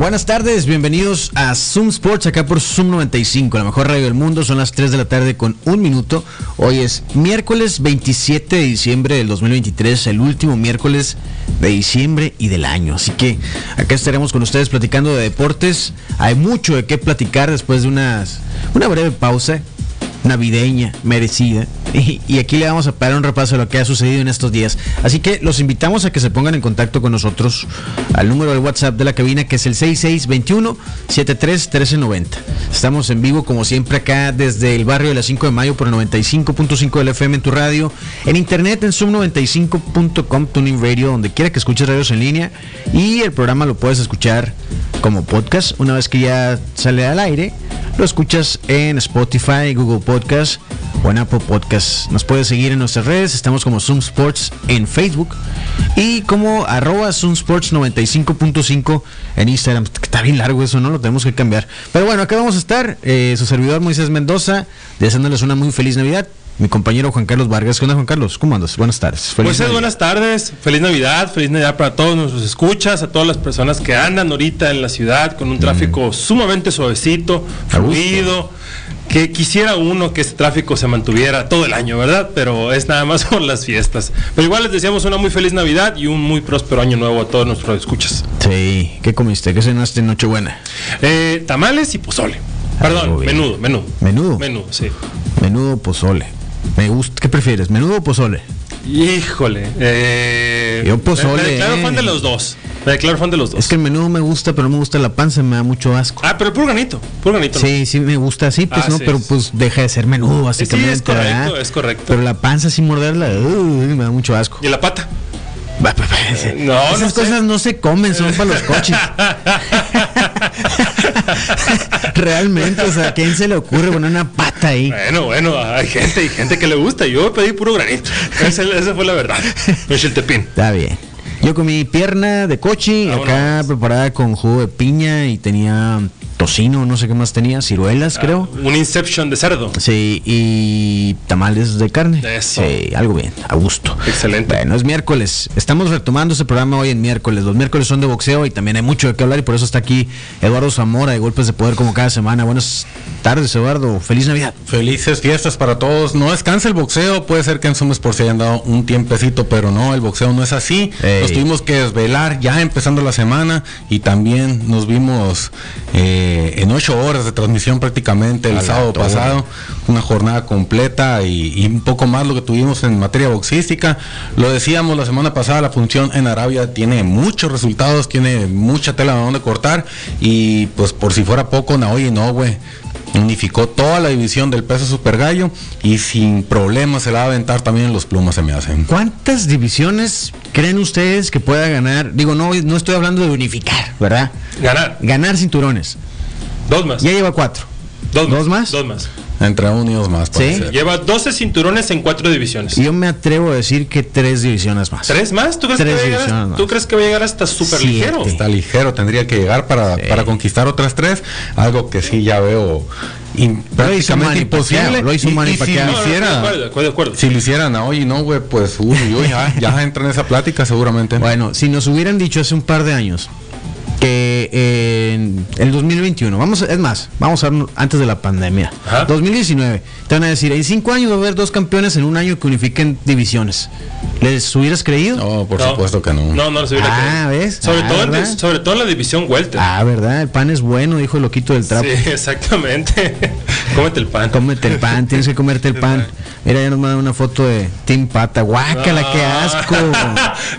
Buenas tardes, bienvenidos a Zoom Sports acá por Zoom 95, la mejor radio del mundo. Son las 3 de la tarde con un minuto. Hoy es miércoles 27 de diciembre del 2023, el último miércoles de diciembre y del año. Así que acá estaremos con ustedes platicando de deportes. Hay mucho de qué platicar después de unas, una breve pausa navideña, merecida. Y, aquí le vamos a parar un repaso de lo que ha sucedido en estos días. Así que los invitamos a que se pongan en contacto con nosotros al número del WhatsApp de la cabina que es el 6621-731390. Estamos en vivo como siempre acá desde el barrio de la 5 de mayo por el 95.5 del FM en tu radio, en internet en zoom95.com, tuning radio, donde quiera que escuches radios en línea. Y el programa lo puedes escuchar como podcast una vez que ya sale al aire. Lo escuchas en Spotify, Google Podcast o en Apple Podcast. Nos puedes seguir en nuestras redes. Estamos como Zoom Sports en Facebook y como arroba Zoom Sports 95.5 en Instagram. Está bien largo eso, ¿no? Lo tenemos que cambiar. Pero bueno, acá vamos a estar. Eh, su servidor Moisés Mendoza, deseándoles una muy feliz Navidad mi compañero Juan Carlos Vargas. ¿Qué onda, Juan Carlos? ¿Cómo andas? Buenas tardes. Feliz pues buenas tardes. Feliz Navidad. Feliz Navidad para todos nuestros escuchas, a todas las personas que andan ahorita en la ciudad con un tráfico sumamente suavecito, fluido. Que quisiera uno que ese tráfico se mantuviera todo el año, ¿verdad? Pero es nada más por las fiestas. Pero igual les deseamos una muy feliz Navidad y un muy próspero año nuevo a todos nuestros escuchas. Sí, ¿qué comiste? ¿Qué cenaste en Nochebuena? Eh, tamales y pozole. Perdón, menudo, menudo. Menudo. Menudo, sí. Menudo pozole. Me gusta, ¿qué prefieres? ¿Menudo o pozole? Híjole. Eh, Yo pozole. Me, declaro fan de los dos. Me declaro fan de los dos. Es que el menudo me gusta, pero no me gusta la panza, me da mucho asco. Ah, pero puro ganito, puro ganito. Sí, sí me gusta así, pues, ah, ¿no? pero pues deja de ser menudo, básicamente. Sí, es correcto, es correcto. Pero la panza sin morderla, me da mucho asco. ¿Y la pata? No, Esas cosas no se comen, son para los coches. Realmente, o sea, quién se le ocurre poner una pata ahí? Bueno, bueno, hay gente, hay gente que le gusta. Yo pedí puro granito. Esa, fue la verdad. Es el tepín. Está bien. Yo comí pierna de coche, acá preparada con jugo de piña y tenía tocino, no sé qué más tenía, ciruelas, ah, creo. Un Inception de cerdo. Sí, y tamales de carne. Sí, algo bien, a gusto. Excelente. Bueno, es miércoles. Estamos retomando ese programa hoy en miércoles. Los miércoles son de boxeo y también hay mucho de qué hablar y por eso está aquí Eduardo Zamora de Golpes de Poder como cada semana. Buenas tardes, Eduardo. Feliz Navidad. Felices fiestas para todos. No descansa el boxeo. Puede ser que en Sumes por si hayan dado un tiempecito, pero no, el boxeo no es así. Nos tuvimos que desvelar ya empezando la semana y también nos vimos... Eh, en ocho horas de transmisión prácticamente el sábado pasado, una jornada completa y, un poco más lo que tuvimos en materia boxística. Lo decíamos la semana pasada, la función en Arabia tiene muchos resultados, tiene mucha tela de donde cortar y pues por si fuera poco, Naoya Inoue unificó toda la división del peso super gallo y sin problemas se la va a aventar también en los plumas se me hacen. ¿Cuántas divisiones creen ustedes que pueda ganar? Digo, no, no estoy hablando de unificar, ¿verdad? Ganar. Ganar cinturones. Dos más. Ya lleva cuatro. Dos, ¿Dos más? Dos más. Entre uno y dos más. Sí. Lleva 12 cinturones en cuatro divisiones. Yo me atrevo a decir que tres divisiones más. ¿Tres más? ¿Tú crees, que, va a llegar, ¿tú crees que va a llegar hasta súper ligero? Está ligero, tendría que llegar para, para conquistar otras tres. Algo que sí ya veo prácticamente imposible. Lo hizo y, si lo hicieran, si lo hicieran a hoy no, güey, pues uy, ya, ya entra en esa plática seguramente. Bueno, si nos hubieran dicho hace un par de años que en el 2021, vamos, es más, vamos a ver antes de la pandemia, 2019, te van a decir, en cinco años va a haber dos campeones en un año que unifiquen divisiones. ¿Les hubieras creído? No, por supuesto que no. No, no les hubiera ah, ¿ves? Sobre, ah, todo en, sobre todo en la división Welter. Ah, ¿verdad? El pan es bueno, dijo el loquito del trapo. Sí, exactamente. Cómete el pan. Cómete el pan, tienes que comerte el pan. Mira, ya nos mandan una foto de Team Pata. ¡Guácala, qué asco!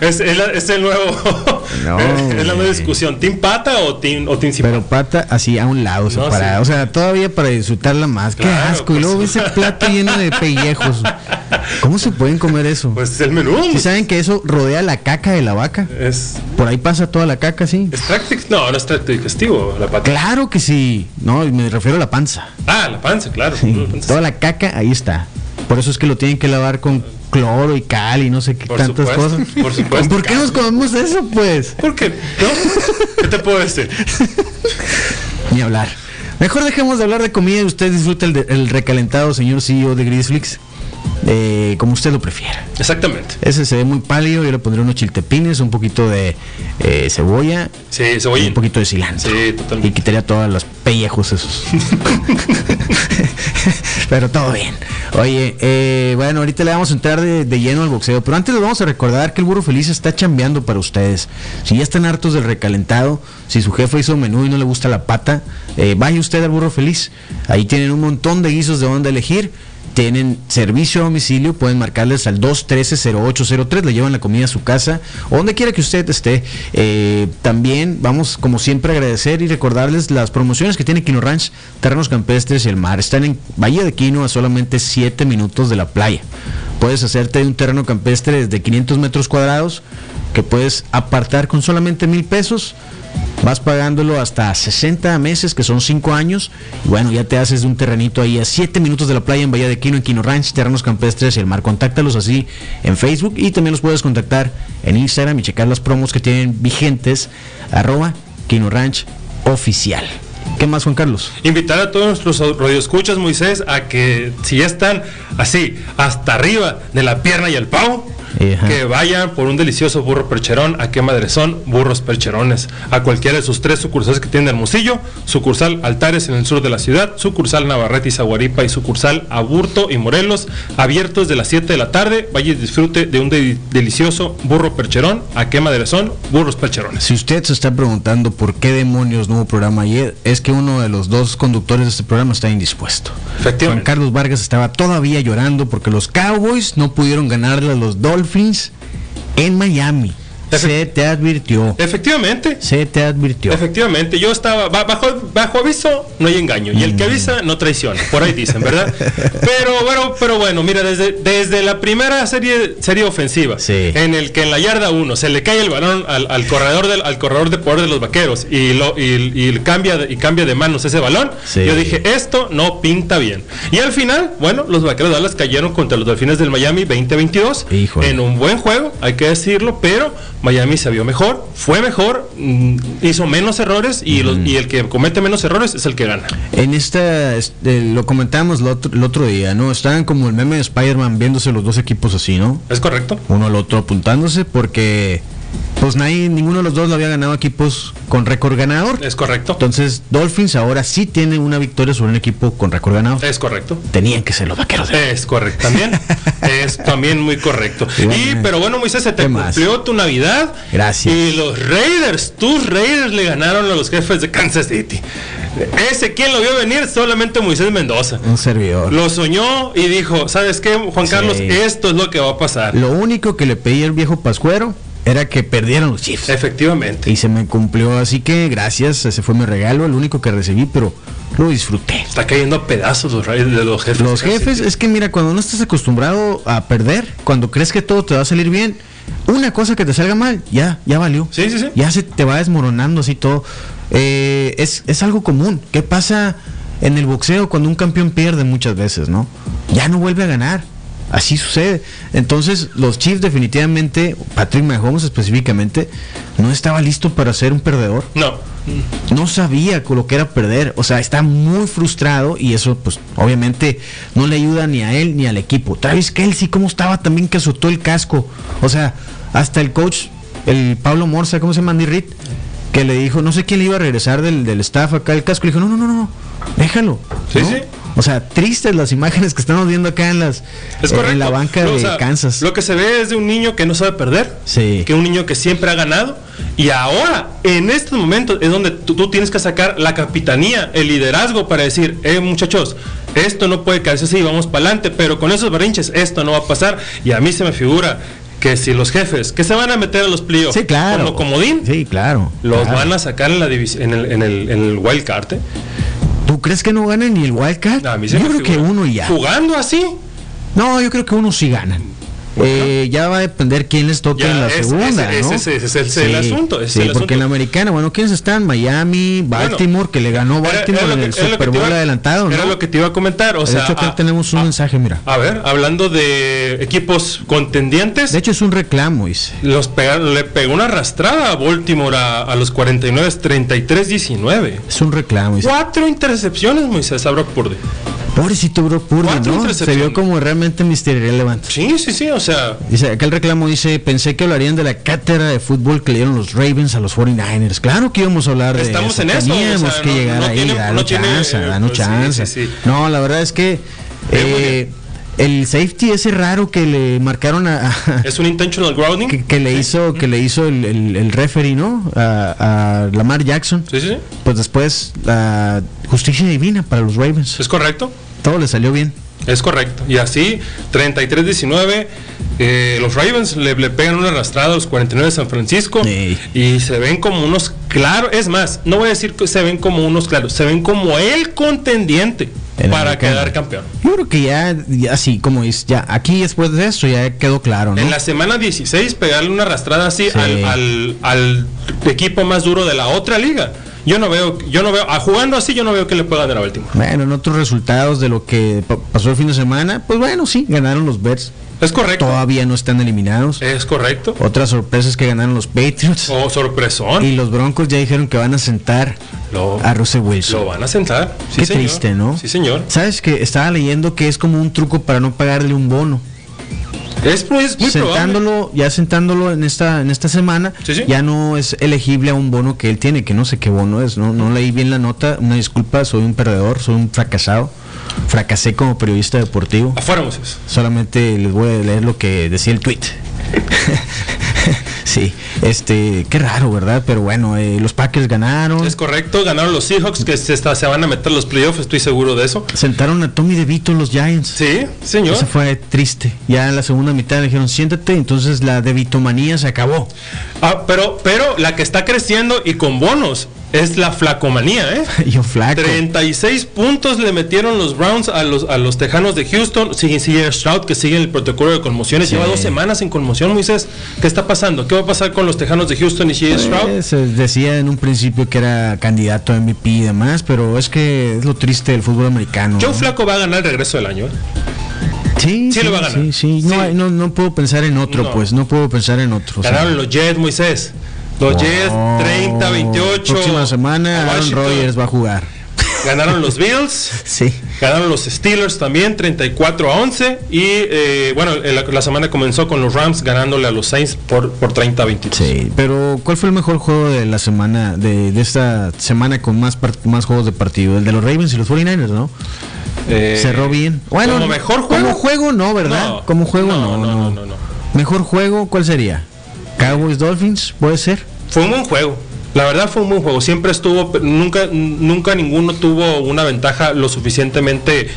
es, es, el nuevo. No, es la nueva discusión. ¿Team Pata o Team, o team Pero Pata así a un lado, separado. O sea, todavía para disfrutarla más. ¡Qué asco! Y luego ese plato lleno de pellejos. ¿Cómo se pueden comer eso? Pues el menú. ¿Sí saben que eso rodea la caca de la vaca? Es. Por ahí pasa toda la caca, sí. ¿Es no, no es tracto digestivo la pata. Claro que sí. No, me refiero a la panza. Ah, la panza, claro. Toda la caca ahí está. Por eso es que lo tienen que lavar con cloro y cal y no sé qué Por tantas supuesto, cosas. por supuesto. ¿Por qué nos comemos eso, pues? ¿Por qué? ¿No? ¿Qué te puedo decir? Ni hablar. Mejor dejemos de hablar de comida y usted disfruta el, de- el recalentado, señor CEO de Grizzlix, eh, como usted lo prefiera. Exactamente. Ese se ve muy pálido, yo le pondré unos chiltepines, un poquito de eh, cebolla Sí, y cebollín. un poquito de cilantro. Sí, totalmente. Y quitaría todos los pellejos esos. pero todo bien. Oye, eh, bueno, ahorita le vamos a entrar de, de lleno al boxeo, pero antes les vamos a recordar que el burro feliz está chambeando para ustedes. Si ya están hartos del recalentado, si su jefe hizo menú y no le gusta la pata, vaya usted al burro feliz. Ahí tienen un montón de guisos de dónde elegir. Tienen servicio a domicilio, pueden marcarles al 213-0803, le llevan la comida a su casa o donde quiera que usted esté. Eh, también vamos, como siempre, a agradecer y recordarles las promociones que tiene Quino Ranch, Terrenos Campestres y el Mar. Están en Bahía de Quino a solamente 7 minutos de la playa. Puedes hacerte un terreno campestre de 500 metros cuadrados que puedes apartar con solamente mil pesos. Vas pagándolo hasta 60 meses, que son 5 años. Y bueno, ya te haces de un terrenito ahí a 7 minutos de la playa en Bahía de Quino, en Quino Ranch, Terrenos Campestres y el Mar. Contáctalos así en Facebook y también los puedes contactar en Instagram y checar las promos que tienen vigentes. Arroba Quino Ranch Oficial. ¿Qué más, Juan Carlos? Invitar a todos nuestros radioescuchas, Moisés, a que si ya están así, hasta arriba de la pierna y el pavo, Ajá. que vayan por un delicioso burro percherón a qué madre son burros percherones. A cualquiera de sus tres sucursales que tienen Hermosillo, sucursal Altares en el sur de la ciudad, sucursal Navarrete y Zaguaripa y sucursal Aburto y Morelos, abiertos de las 7 de la tarde. Vaya y disfrute de un de- delicioso burro percherón. A qué madre son burros percherones. Si usted se está preguntando por qué demonios no hubo programa ayer, es que uno de los dos conductores de este programa está indispuesto. Efectivamente. Juan Carlos Vargas estaba todavía llorando porque los Cowboys no pudieron ganarle a los Dolphins en Miami. Se te advirtió. Efectivamente. Se te advirtió. Efectivamente, yo estaba ba- bajo, bajo aviso, no hay engaño. Y el que avisa no traiciona, por ahí dicen, ¿verdad? Pero bueno, pero bueno, mira, desde, desde la primera serie, serie ofensiva, Sí. en el que en la yarda 1 se le cae el balón al, al corredor del, al corredor de poder de los vaqueros y lo y, y cambia de, y cambia de manos ese balón, Sí. yo dije, esto no pinta bien. Y al final, bueno, los vaqueros de Dallas cayeron contra los delfines del Miami 2022 Híjole. en un buen juego, hay que decirlo, pero Miami se vio mejor, fue mejor, mm, hizo menos errores y, los- y el que comete menos errores es el que gana. En esta, este, lo comentamos el otro, el otro día, ¿no? Estaban como el meme de Spider-Man viéndose los dos equipos así, ¿no? ¿Es correcto? Uno al otro apuntándose porque, pues nadie, ninguno de los dos lo había ganado equipos con récord ganador. Es correcto. Entonces, Dolphins ahora sí tiene una victoria sobre un equipo con récord ganador. Es correcto. Tenían que ser los vaqueros de Es correcto también. es también muy correcto. Y Y pero bueno, Moisés, se te cumplió tu Navidad. Gracias. Y los Raiders, tus Raiders le ganaron a los jefes de Kansas City. Ese quien lo vio venir solamente Moisés Mendoza. un servidor. Lo soñó y dijo, ¿sabes qué, Juan Sí. Carlos? Esto es lo que va a pasar. Lo único que le pedí al viejo Pascuero era que perdieran los Chiefs. Efectivamente. Y se me cumplió, así que gracias, ese fue mi regalo, el único que recibí, pero lo disfruté. Está cayendo a pedazos los Raiders de los jefes. Los jefes, es que mira, cuando no estás acostumbrado a perder, cuando crees que todo te va a salir bien, una cosa que te salga mal, ya, ya valió. Sí, sí, sí. Ya se te va desmoronando así todo. Eh, es, es algo común. ¿Qué pasa en el boxeo cuando un campeón pierde muchas veces, no? Ya no vuelve a ganar. Así sucede. Entonces, los Chiefs definitivamente, Patrick Mahomes específicamente, no estaba listo para ser un perdedor No. no sabía con lo que era perder, o sea, está muy frustrado y eso pues obviamente no le ayuda ni a él ni al equipo. Travis Kelsey, ¿cómo estaba también que azotó el casco? O sea, hasta el coach, el Pablo Morza, ¿cómo se llama? Andy Reid, que le dijo, no sé quién le iba a regresar del, del staff acá el casco, le dijo, no, no, no, no, déjalo. Sí, ¿no? sí. O sea, tristes las imágenes que estamos viendo acá en las Es eh, en la banca No, o de sea, Kansas. Lo que se ve es de un niño que no sabe perder. Sí. Que un niño que siempre ha ganado. Y ahora, en estos momentos, es donde tú, tú tienes que sacar la capitanía, el liderazgo para decir, eh, muchachos, esto no puede quedarse así, vamos para adelante. Pero con esos berrinches, esto no va a pasar. Y a mí se me figura que si los jefes que se van a meter a los playoffs Sí, claro. como comodín, Sí, claro. los claro. van a sacar en, la en, el, en, el, en el wild card. ¿eh? ¿Tú crees que no ganan ni el Wildcat? Se Yo creo que uno ya. Jugando así, No, yo creo que uno sí ganan. Eh, ya va a depender quién les toque en la segunda, ¿no? Ese, es el asunto. sí, porque en la americana, bueno, ¿quiénes están? Miami, Baltimore, que le ganó Baltimore en el Super Bowl adelantado, Era lo que te iba a comentar. O sea, de hecho, acá tenemos un mensaje, mira. A ver, hablando de equipos contendientes. De hecho, es un reclamo, dice. Los le pegó una arrastrada a Baltimore a, los 49, 33-19. Es un reclamo, dice. Cuatro intercepciones, Moisés, a Brock Purdy. Pobrecito Brock Purdy, ¿no? Se vio como realmente misterio relevante. Sí, sí, sí, o sea. Dice, acá el reclamo dice, pensé que hablarían de la cátedra de fútbol que le dieron los Ravens a los 49ers. Claro que íbamos a hablar de Estamos en eso. Teníamos que llegar ahí, danos chance, danos chance. No, la verdad es que... Eh, el safety ese raro que le marcaron a, es un intentional grounding. que, le hizo que le hizo el, el, referee no a, Lamar Jackson. Sí sí pues después la justicia divina para los Ravens. Es correcto. Todo le salió bien. Es correcto. Y así, 33-19, eh, los Ravens le, pegan una arrastrada a los 49 de San Francisco y se ven como unos claros. Es más, no voy a decir que se ven como unos claros, se ven como el contendiente para quedar campeón. Yo creo que ya, así como es, ya aquí después de eso ya quedó claro, ¿no? En la semana 16 pegarle una arrastrada así al, al, equipo más duro de la otra liga. Yo no veo, yo no veo, a jugando así yo no veo que le pueda ganar a Baltimore. Bueno, en otros resultados de lo que pasó el fin de semana, pues bueno, sí, ganaron los Bears. Es correcto. Todavía no están eliminados. Es correcto. Otras sorpresas que ganaron los Patriots. Oh, sorpresón. Y los Broncos ya dijeron que van a sentar a Russell Wilson. Lo van a sentar. Qué triste, ¿no? Sí, señor. Sabes que estaba leyendo que es como un truco para no pagarle un bono. Es, pues, muy sentándolo, Ya sentándolo en esta, en esta semana, ya no es elegible a un bono que él tiene, que no sé qué bono es, ¿no? No leí bien la nota, una disculpa, soy un perdedor, soy un fracasado. Fracasé como periodista deportivo. Afuera, Solamente les voy a leer lo que decía el tweet. sí, este, qué raro, ¿verdad? Pero bueno, eh, los Packers ganaron. Es correcto, ganaron los Seahawks, que se, se van a meter los playoffs, estoy seguro de eso. Sentaron a Tommy DeVito los Giants. Sí, señor. Eso fue triste. Ya en la segunda mitad le dijeron, siéntate, entonces la DeVito manía se acabó. Ah, pero, pero la que está creciendo y con bonos es la flacomanía, ¿eh? Yo flaco. 36 puntos le metieron los Browns a los, a los Tejanos de Houston. Sigue, sigue Stroud, que sigue el protocolo de conmociones. Lleva dos semanas en conmoción, Moisés. ¿Qué está pasando? ¿Qué va a pasar con los Tejanos de Houston y sigue Stroud? Pues, se decía en un principio que era candidato a MVP y demás, pero es que es lo triste del fútbol americano. Joe Flaco va a ganar el regreso del año, ¿eh? Sí, sí, lo va a ganar. Sí, sí. No, no, puedo pensar en otro, pues. No puedo pensar en otro. Ganaron los Jets, Moisés. Los Jets 30, 28. Próxima semana Aaron Rodgers va a jugar. Ganaron los Bills. sí. Ganaron los Steelers también, 34 a 11. Y eh, bueno, la, semana comenzó con los Rams ganándole a los Saints por, por 30 a 22. Sí, pero ¿cuál fue el mejor juego de la semana, de, esta semana con más, más juegos de partido? El de los Ravens y los 49ers, ¿no? Eh, Cerró bien. Bueno, como mejor juego. Como juego no, ¿verdad? como juego no no, no no, Mejor juego, ¿cuál sería? Cowboys Dolphins, puede ser. Fue un buen juego. La verdad fue un buen juego. Siempre estuvo, nunca, nunca ninguno tuvo una ventaja lo suficientemente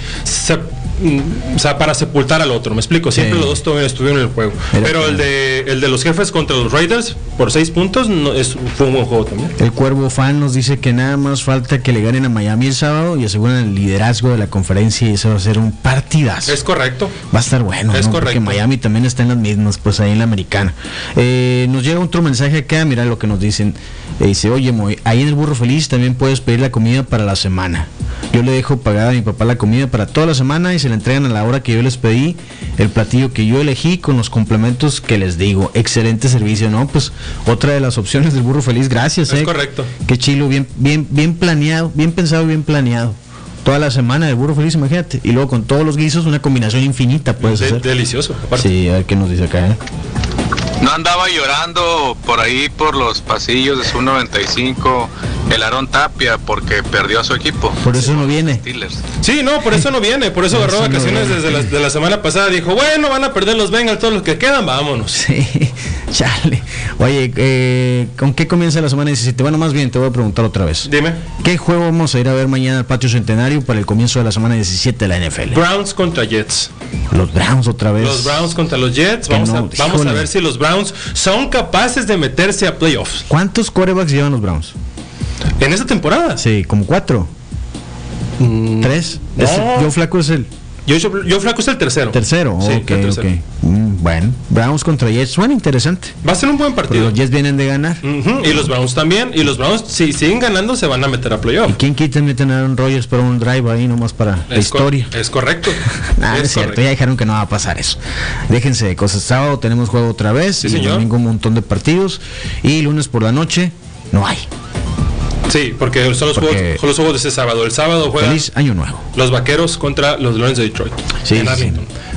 o sea, para sepultar al otro, me explico, siempre los dos estuvieron en el juego. Pero el de, el de los jefes contra los Raiders por seis puntos no, es, fue un buen juego también. El Cuervo Fan nos dice que nada más falta que le ganen a Miami el sábado y aseguran el liderazgo de la conferencia y eso va a ser un partidazo. Es correcto. Va a estar bueno, es correcto. Porque Miami también está en las mismas, pues ahí en la americana. Eh, nos llega otro mensaje acá, mira lo que nos dicen. Eh, dice, oye, ahí en el Burro Feliz también puedes pedir la comida para la semana. Yo le dejo pagada a mi papá la comida para toda la semana y se la entregan a la hora que yo les pedí el platillo que yo elegí con los complementos que les digo. Excelente servicio, ¿no? Pues otra de las opciones del burro feliz, gracias. Es eh. correcto. Qué chilo, bien, bien, bien planeado, bien pensado, bien planeado. Toda la semana del burro feliz, imagínate. Y luego con todos los guisos, una combinación infinita puede ser. Delicioso, Sí, a ver qué nos dice acá, ¿eh? No andaba llorando por ahí por los pasillos de su 95 el Aarón Tapia porque perdió a su equipo. Por eso no viene. Sí, no, por eso no viene. Por eso agarró vacaciones desde la, de la semana pasada. Dijo, bueno, van a perder los Bengals todos los que quedan, vámonos. Sí, chale. Oye, eh, ¿con qué comienza la semana 17? Bueno, más bien te voy a preguntar otra vez. Dime. ¿Qué juego vamos a ir a ver mañana al Patio Centenario para el comienzo de la semana 17 de la NFL? Browns contra Jets. Los Browns otra vez. Los Browns contra los Jets. Vamos, a, vamos a ver si los Browns son capaces de meterse a playoffs. ¿Cuántos corebacks llevan los Browns? ¿En esta temporada? Sí, como cuatro. Mm, ¿Tres? Yo Flaco es el. Yo, yo Flaco es el tercero. Tercero, sí, ok. Mm, bueno, Browns contra Jets suena interesante. Va a ser un buen partido. los Jets vienen de ganar. Y los Browns también. Y los Browns, si siguen ganando, se van a meter a playoff. ¿Y quién quita meter a Aaron Rodgers para un drive ahí nomás para la historia? es correcto. Ah, es, cierto, ya dijeron que no va a pasar eso. Déjense de cosas. Sábado tenemos juego otra vez. Sí, y domingo un montón de partidos. Y lunes por la noche no hay. Sí, porque son los, Juegos, los juegos de ese sábado. El sábado juegan Feliz Año Nuevo. Los Vaqueros contra los Lions de Detroit. Sí,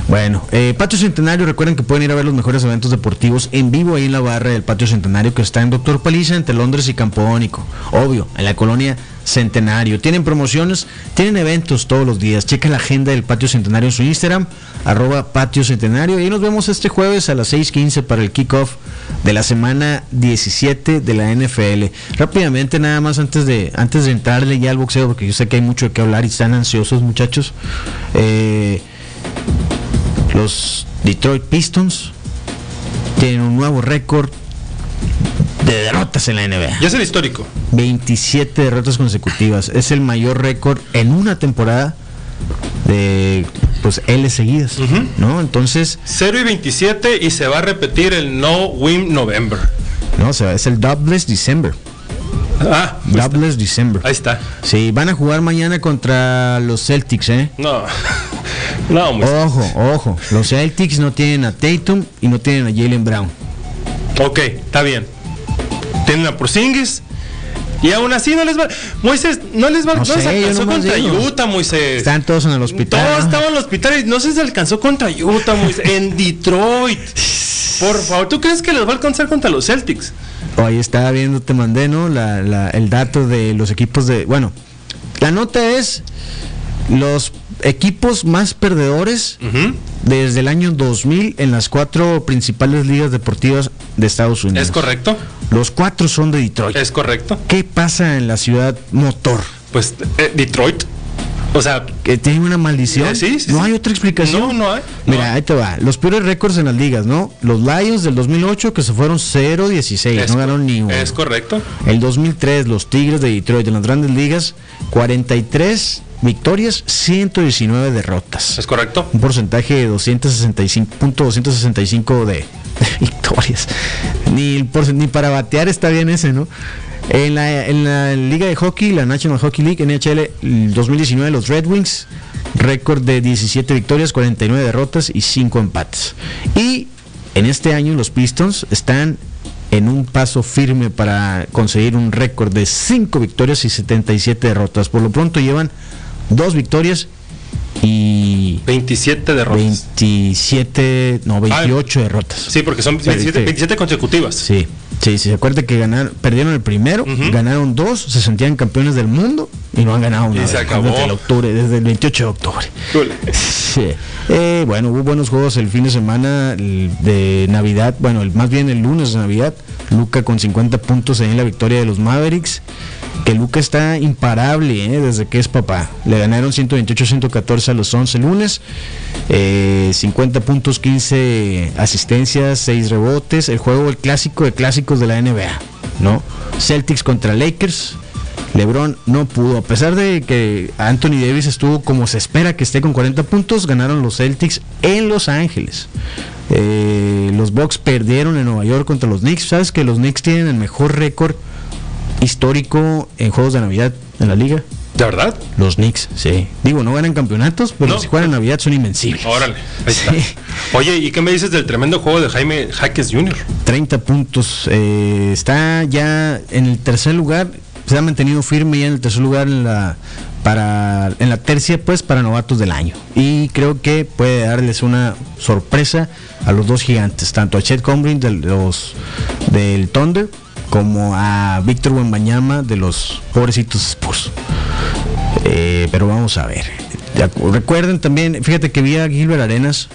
Bueno, eh, Patio Centenario, recuerden que pueden ir a ver los mejores eventos deportivos en vivo ahí en la barra del Patio Centenario que está en Doctor Paliza entre Londres y Campónico. Obvio, en la colonia Centenario. Tienen promociones, tienen eventos todos los días. Checa la agenda del Patio Centenario en su Instagram, arroba Patio Centenario. Y nos vemos este jueves a las 6.15 para el kickoff de la semana 17 de la NFL. Rápidamente, nada más antes de, antes de entrarle ya al boxeo, porque yo sé que hay mucho de qué hablar y están ansiosos muchachos. Eh, los Detroit Pistons tienen un nuevo récord de derrotas en la NBA. Ya es el histórico. 27 derrotas consecutivas. Es el mayor récord en una temporada de pues L seguidas, ¿no? Entonces 0 y 27 y se va a repetir el no win November. No, o sea, es el Doubles December. Ah, Doubles December. Ahí está. Sí, van a jugar mañana contra los Celtics, ¿eh? No. no, Ojo, ojo. Los Celtics no tienen a Tatum y no tienen a Jalen Brown. Ok, está bien. Tienen a Porzingis y aún así no les va. Moisés, no les va. No, se alcanzó contra Utah, Moisés. Están todos en el hospital. Todos estaban en el hospital y no se alcanzó contra Utah, Moisés. en Detroit. Por favor, ¿tú crees que les va a alcanzar contra los Celtics? Ahí estaba viendo, te mandé, ¿no? La, el dato de los equipos de. Bueno, la nota es los equipos más perdedores desde el año 2000 en las cuatro principales ligas deportivas de Estados Unidos. ¿Es correcto? Los cuatro son de Detroit. ¿Es correcto? ¿Qué pasa en la ciudad motor? Pues eh, Detroit. O sea, que tiene una maldición. Eh, sí, no hay otra explicación. No, no hay. Mira, ahí te va. Los peores récords en las ligas, ¿no? Los Lions del 2008 que se fueron 0-16, no ganaron ni uno. Es correcto. El 2003 los Tigres de Detroit en las grandes ligas 43 victorias, 119 derrotas. Es correcto. Un porcentaje de 265.265 de, victorias. Ni, para batear está bien ese, ¿no? En la, Liga de Hockey, la National Hockey League, NHL 2019, los Red Wings, récord de 17 victorias, 49 derrotas y 5 empates. Y en este año los Pistons están en un paso firme para conseguir un récord de 5 victorias y 77 derrotas. Por lo pronto llevan dos victorias y 27 derrotas. 27, no, 28 derrotas. Sí, porque son 27, consecutivas. Sí. Sí, se acuerda que ganaron, perdieron el primero, ganaron dos, se sentían campeones del mundo y no han ganado nada. se acabó. Desde el, octubre, desde el 28 de octubre. Sí. Eh, bueno, hubo buenos juegos el fin de semana de Navidad, bueno, el, más bien el lunes de Navidad. Luca con 50 puntos en la victoria de los Mavericks que Luca está imparable ¿eh? desde que es papá. Le ganaron 128-114 a los 11 lunes, 50 eh, puntos, 15 asistencias, 6 rebotes. El juego, el clásico de clásicos de la NBA, ¿no? Celtics contra Lakers. LeBron no pudo, a pesar de que Anthony Davis estuvo como se espera que esté con 40 puntos, ganaron los Celtics en Los Ángeles. Eh, los Bucks perdieron en Nueva York contra los Knicks. Sabes que los Knicks tienen el mejor récord histórico en juegos de Navidad en la liga. ¿De verdad? Los Knicks, sí. Digo, no ganan campeonatos, pero si juegan Navidad son invencibles. Órale, ahí está. Oye, ¿y qué me dices del tremendo juego de Jaime Jaques Jr.? 30 puntos. Eh, está ya en el tercer lugar. Se ha mantenido firme ya en el tercer lugar en la para en la tercia pues para novatos del año y creo que puede darles una sorpresa a los dos gigantes tanto a Chet Combrin de los del Thunder como a Víctor Buenbañama de los pobrecitos Spurs. Eh, pero vamos a ver. recuerden también, fíjate que vi a Gilbert Arenas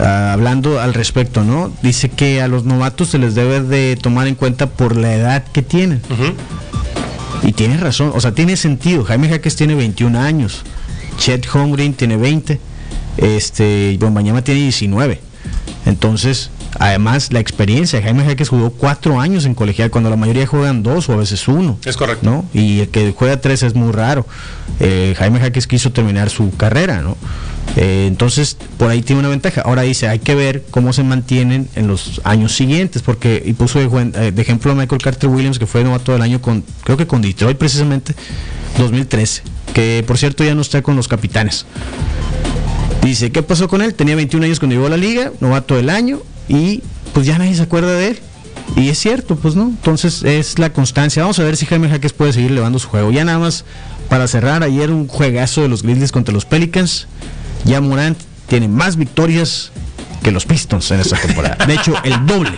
ah, hablando al respecto, ¿no? Dice que a los novatos se les debe de tomar en cuenta por la edad que tienen. Y tiene razón, o sea, tiene sentido. Jaime Jaques tiene 21 años, Chet Holmgren tiene 20, este, Buenbañama tiene 19. Entonces, Además, la experiencia. Jaime Jaques jugó cuatro años en colegial, cuando la mayoría juegan dos o a veces uno. Es correcto. ¿no? Y el que juega tres es muy raro. Eh, Jaime Jaques quiso terminar su carrera, ¿no? Eh, entonces, por ahí tiene una ventaja. Ahora dice, hay que ver cómo se mantienen en los años siguientes, porque y puso de, eh, de, ejemplo a Michael Carter Williams, que fue novato del año con, creo que con Detroit precisamente, 2013, que por cierto ya no está con los capitanes. Dice, ¿qué pasó con él? Tenía 21 años cuando llegó a la liga, novato del año, y pues ya nadie se acuerda de él. Y es cierto, pues no. Entonces es la constancia. Vamos a ver si Jaime Jaques puede seguir levando su juego. Ya nada más para cerrar, ayer un juegazo de los Grizzlies contra los Pelicans. Ya Morant tiene más victorias que los Pistons en esta temporada. De hecho, el doble.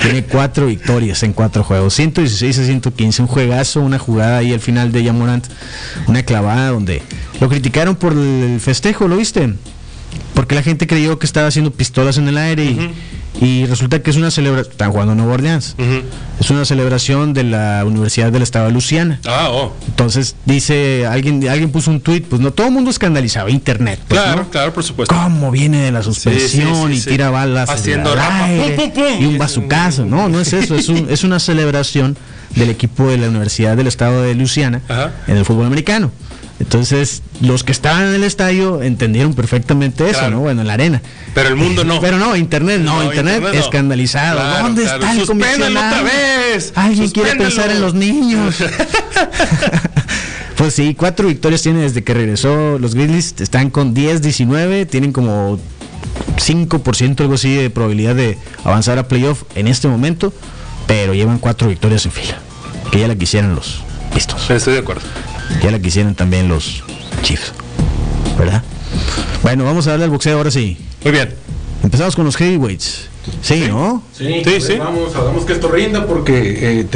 Tiene cuatro victorias en cuatro juegos. 116 a 115. Un juegazo, una jugada ahí al final de Yamorant. Una clavada donde lo criticaron por el festejo, ¿lo viste? Porque la gente creyó que estaba haciendo pistolas en el aire y, y resulta que es una celebración. Están jugando en Nueva Orleans. Es una celebración de la Universidad del Estado de Luciana. Ah, oh. Entonces dice, alguien alguien puso un tuit, pues no, todo el mundo escandalizado, internet. Pues, claro, claro, por supuesto. ¿Cómo viene de la suspensión y tira balas? Haciendo aire, y un bazucazo. No, no es eso, es, un, es una celebración del equipo de la Universidad del Estado de Luciana en el fútbol americano. Entonces, los que estaban en el estadio entendieron perfectamente eso, ¿no? Bueno, en la arena. Pero el mundo no. Pero no, Internet no, Internet, escandalizado. ¿Dónde está el otra vez! Alguien quiere pensar en los niños. pues sí, cuatro victorias tiene desde que regresó. Los Grizzlies están con 10-19, tienen como 5% algo así de probabilidad de avanzar a playoff en este momento, pero llevan cuatro victorias en fila. Que ya la quisieran los vistos. Estoy de acuerdo. Ya la quisieran también los Chiefs. ¿Verdad? Bueno, vamos a darle al boxeo ahora sí. Muy bien. Empezamos con los heavyweights. Sí, ¿no? Sí, sí, Vamos, hagamos que esto rinda porque eh,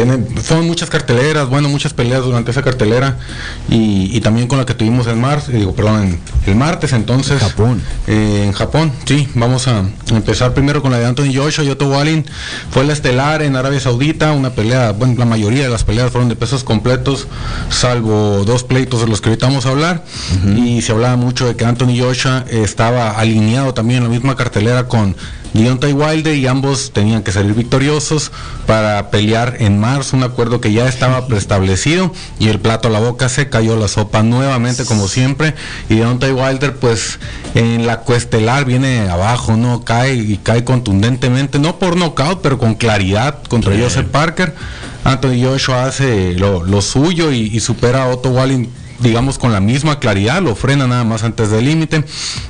son muchas carteleras, bueno, muchas peleas durante esa cartelera y, también con la que tuvimos en marzo, digo, perdón, el martes, entonces. Japón. Eh, en Japón, sí. Vamos a empezar primero con la de Anthony Joshua y Otto Wallin. Fue la estelar en Arabia Saudita, una pelea, bueno, la mayoría de las peleas fueron de pesos completos, salvo dos pleitos de los que ahorita vamos a hablar. Y se hablaba mucho de que Anthony Joshua estaba alineado también en la misma cartelera con Deontay Wilder y ambos tenían que salir victoriosos para pelear en marzo, un acuerdo que ya estaba preestablecido y el plato a la boca se cayó la sopa nuevamente como siempre y Deontay Wilder pues en la cuestelar viene abajo, no cae y cae contundentemente, no por knockout pero con claridad contra Joseph Parker. Anthony Joshua hace lo, suyo y, y supera a Otto Wallin digamos, con la misma claridad, lo frena nada más antes del límite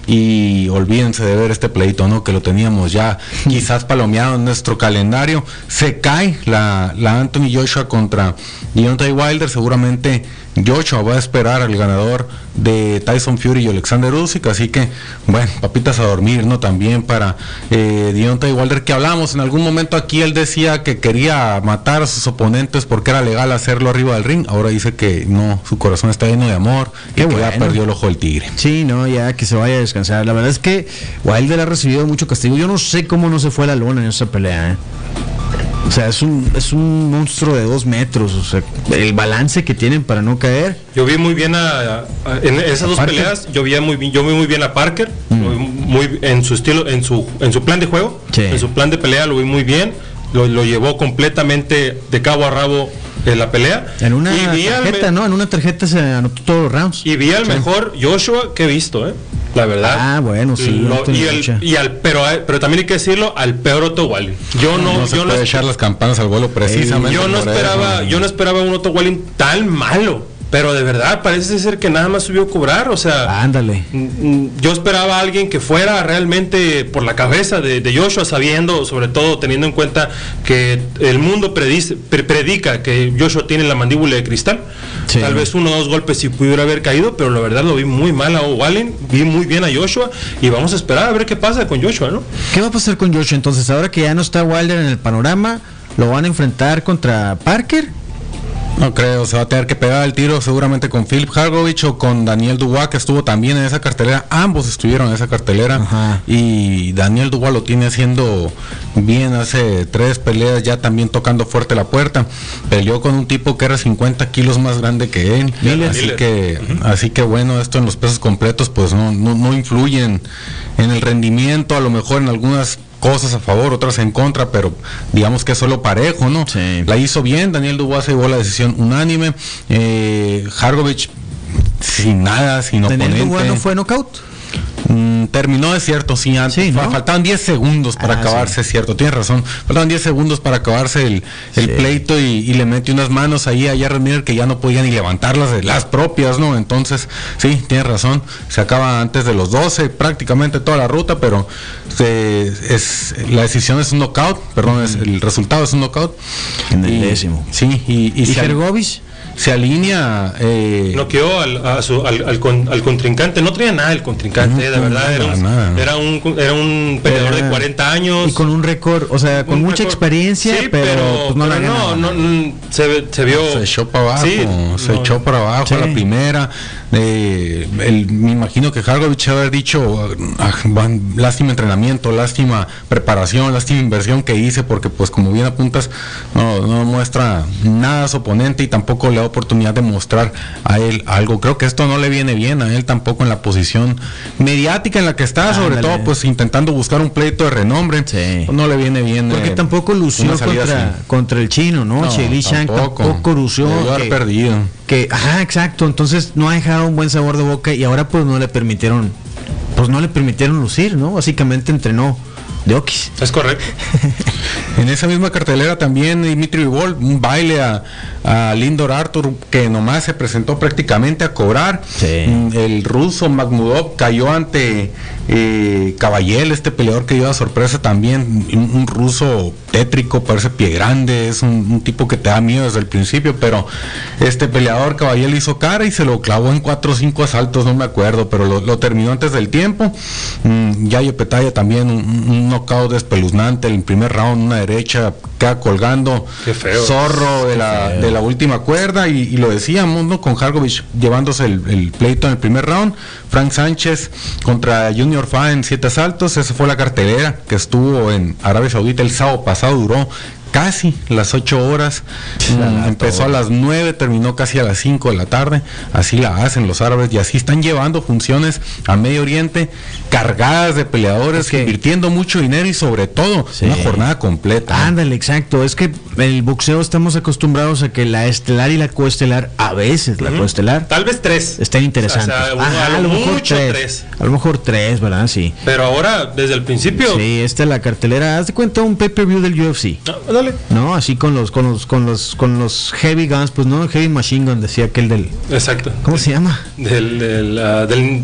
y olvídense de ver este pleito, ¿no? Que lo teníamos ya quizás palomeado en nuestro calendario. Se cae la, la Anthony Joshua contra Deontay Wilder, seguramente Joshua va a esperar al ganador de Tyson Fury y Alexander Usyk, así que bueno, papitas a dormir, ¿no? También para eh, Deontay Wilder, que hablamos en algún momento aquí, él decía que quería matar a sus oponentes porque era legal hacerlo arriba del ring, ahora dice que no, su corazón está lleno de amor y que ya perdió el ojo del tigre. Sí, no, ya que se vaya a descansar. La verdad es que Wilder ha recibido mucho castigo. Yo no sé cómo no se fue a la luna en esa pelea, ¿eh? O sea, es un, es un monstruo de dos metros. O sea, el balance que tienen para no caer. Yo vi muy bien a, en esas dos peleas, yo vi muy bien, yo vi muy bien a Parker, mm. muy en su estilo, en su, en su plan de juego, en su plan de pelea lo vi muy bien, lo, lo llevó completamente de cabo a rabo en la pelea. En una tarjeta, ¿no? En una tarjeta se anotó todos los rounds. Y vi al mejor Joshua que he visto, ¿eh? La verdad. Ah, bueno, sí. y, al, pero, eh, pero también hay que decirlo, al peor Otto Wallin. Yo no, no yo no echar las campanas al vuelo precisamente. yo no esperaba, yo no esperaba un Otto Wallin tan malo. Pero de verdad, parece ser que nada más subió a cobrar, o sea... Ándale. Yo esperaba a alguien que fuera realmente por la cabeza de, Joshua, sabiendo, sobre todo teniendo en cuenta que el mundo predice, predica que Joshua tiene la mandíbula de cristal. Tal vez uno o dos golpes si pudiera haber caído, pero la verdad lo vi muy mal a Wallen, vi muy bien a Joshua y vamos a esperar a ver qué pasa con Joshua, ¿no? ¿Qué va a pasar con Joshua entonces? Ahora que ya no está Wilder en el panorama, ¿lo van a enfrentar contra Parker? No creo, se va a tener que pegar el tiro seguramente con Philip Hargovich o con Daniel Dubois, que estuvo también en esa cartelera. Ambos estuvieron en esa cartelera. Y Daniel Dubois lo tiene haciendo bien hace tres peleas, ya también tocando fuerte la puerta. Peleó con un tipo que era 50 kilos más grande que él. así, que, así que bueno, esto en los pesos completos pues no, no, no influyen en el rendimiento, a lo mejor en algunas cosas a favor, otras en contra, pero digamos que es solo parejo, ¿no? La hizo bien, Daniel Dubois llevó la decisión unánime, eh, Hargovich sin nada, sin ¿Daniel Dubois no fue knockout? Mm, terminó, es cierto, sí, antes. Faltaban 10 segundos para ah, acabarse, es cierto, tienes razón. Faltaban 10 segundos para acabarse el, pleito y, le mete unas manos ahí a Jarrett que ya no podía ni levantarlas de las propias, ¿no? Entonces, sí, tienes razón. Se acaba antes de los 12, prácticamente toda la ruta, pero es, la decisión es un knockout, perdón, es, el resultado es un knockout. En el décimo. Sí, y, y, ¿Y se alinea. Eh... Noqueó al, al, al, contrincante. No traía nada el contrincante, de verdad. era, un, era, un, era un peleador de 40 años. Y con un récord, o sea, con mucha experiencia, pero, pues, no, no, no, se, se, vio. Se echó para abajo, se echó para abajo a la primera. Eh, el, me imagino que Hargovich haber dicho, ah, lástima entrenamiento, lástima preparación, lástima inversión que hice, porque pues como bien apuntas, no, no muestra nada a su oponente y tampoco le da oportunidad de mostrar a él algo. Creo que esto no le viene bien a él tampoco en la posición mediática en la que está, sobre todo pues intentando buscar un pleito de renombre. No le viene bien. Porque eh, tampoco lució contra, contra, el chino, ¿no? no tampoco, tampoco lució. Que, perdido. Que, ajá, exacto. Entonces no ha dejado un buen sabor de boca y ahora pues no le permitieron, pues no le permitieron lucir, ¿no? Básicamente entrenó de Okis. Es correcto. en esa misma cartelera también Dimitri Vivol, un baile a, a, Lindor Arthur que nomás se presentó prácticamente a cobrar. Mm, el ruso Magmudov cayó ante eh, Caballel, este peleador que lleva sorpresa también, un, ruso tétrico, parece pie grande, es un, tipo que te da miedo desde el principio, pero este peleador Caballel hizo cara y se lo clavó en cuatro o cinco asaltos, no me acuerdo, pero lo, terminó antes del tiempo. Mm, Yayo Petaya también un knockout espeluznante, el primer round, una derecha, queda colgando zorro de la, de la última cuerda y, lo decíamos, ¿no? Con Hargovich llevándose el, pleito en el primer round, Frank Sánchez contra Junior Fa en siete asaltos, esa fue la cartelera que estuvo en Arabia Saudita el sábado pasado, duró casi las 8 horas. Mm, empezó a las 9, terminó casi a las 5 de la tarde. Así la hacen los árabes y así están llevando funciones a Medio Oriente cargadas de peleadores, invirtiendo mucho dinero y sobre todo una jornada completa. Ándale, exacto. Es que el boxeo estamos acostumbrados a que la estelar y la coestelar, a veces la coestelar. Tal vez tres. Están interesantes. a, lo mejor tres. A lo mejor tres, ¿verdad? Sí. Pero ahora, desde el principio. Sí, esta es la cartelera. Haz de cuenta un pay-per-view del UFC. Ah, dale. No, así con los, con los, con los, con los heavy guns, pues no, heavy machine gun decía aquel del. Exacto. ¿Cómo se llama? Del, del, uh, del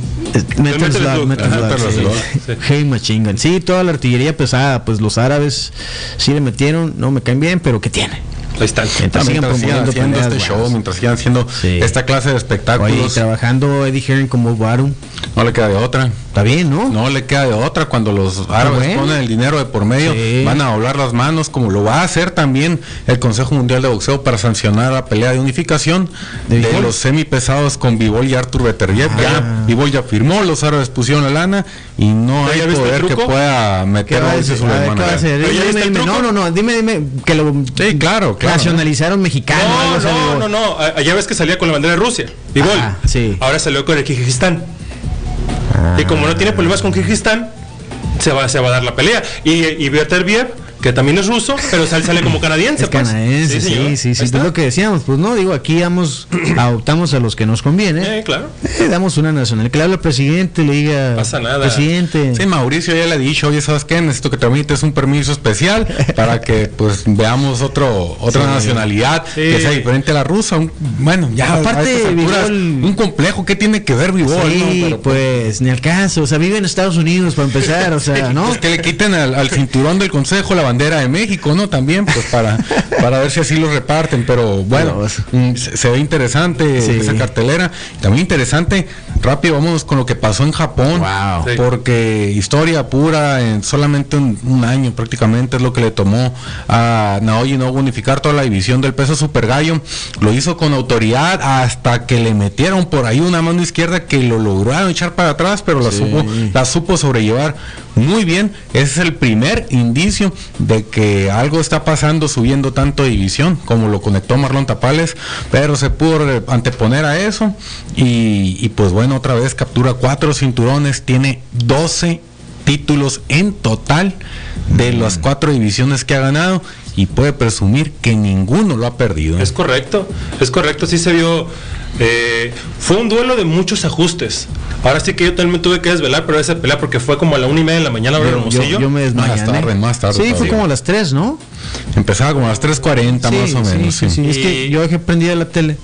Metal, Slug, Metal Slug, Heavy machine gun. Sí, toda la artillería pesada, pues los árabes sí le metieron, no me caen bien, pero ¿qué tiene? Ahí están. Mientras, sigan haciendo este show, mientras sigan haciendo esta clase de espectáculos. Oye, trabajando Eddie Hearn como Barum. No le queda de otra. Está bien, ¿no? No le queda de otra. Cuando los árabes ponen el dinero de por medio, van a doblar las manos, como lo va a hacer también el Consejo Mundial de Boxeo para sancionar la pelea de unificación de, los semipesados con Vivol y Artur Beterbiev. Ya Vivol ya firmó, los árabes pusieron la lana y no hay poder que pueda meter a ese No, no, no, dime, dime, que lo sí, claro, claro, nacionalizaron mexicano. No, no, no, no, allá ves que salía con la bandera de Rusia, Vivol. sí. Ahora salió con el Kirguistán. Y como no tiene problemas con Kirguistán, se va, se va a dar la pelea. Y, y Beterbiev que también es ruso, pero sale, sale como canadiense. Es pues. canadiense, sí, sí, sí, sí es lo que decíamos, pues no, digo, aquí damos, adoptamos a los que nos conviene. Eh, claro. Eh, damos una nacional, que le hable al presidente, le diga, pasa nada. presidente. Sí, Mauricio ya le ha dicho, oye, ¿sabes qué? Necesito que tramites un permiso especial para que pues veamos otro otra nacionalidad que sea diferente a la rusa. bueno, ya aparte un complejo, ¿qué tiene que ver Vivol? Sí, pues ni al caso, o sea, vive en Estados Unidos para empezar, o sea, ¿no? Pues que le quiten al, al cinturón del consejo la bandera de México, ¿no? También, pues para, para ver si así lo reparten, pero bueno, mm, se, ve interesante esa cartelera. También interesante, rápido, vamos con lo que pasó en Japón, porque historia pura, en solamente un, año prácticamente es lo que le tomó a Naoyi no unificar toda la división del peso super gallo, lo hizo con autoridad hasta que le metieron por ahí una mano izquierda que lo lograron echar para atrás, pero la supo, la supo sobrellevar muy bien. Ese es el primer indicio de que algo está pasando subiendo tanto división como lo conectó Marlon Tapales, pero se pudo anteponer a eso y, pues bueno, otra vez captura cuatro cinturones, tiene 12 títulos en total de mm. las cuatro divisiones que ha ganado y puede presumir que ninguno lo ha perdido. Es correcto, es correcto, sí se vio Eh, fue un duelo de muchos ajustes. Ahora sí que yo también tuve que desvelar, pero esa pelea porque fue como a la una y media de la mañana, hora de Yo, Hermosillo. yo me desmayé. Más tarde, más tarde Sí, fue como a las 3, ¿no? Empezaba como a las 3.40 más o menos. Sí, sí, sí. Es que yo dejé prendida la tele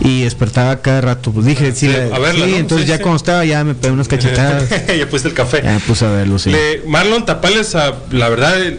y despertaba cada rato. Pues dije, sí, la- a verla, sí, ¿no? entonces Sí, ya sí. cuando estaba ya me pegué unas cachetadas. ya puse el café. ya puse a verlo, sí. Le- Marlon Tapales, ah, la verdad, eh,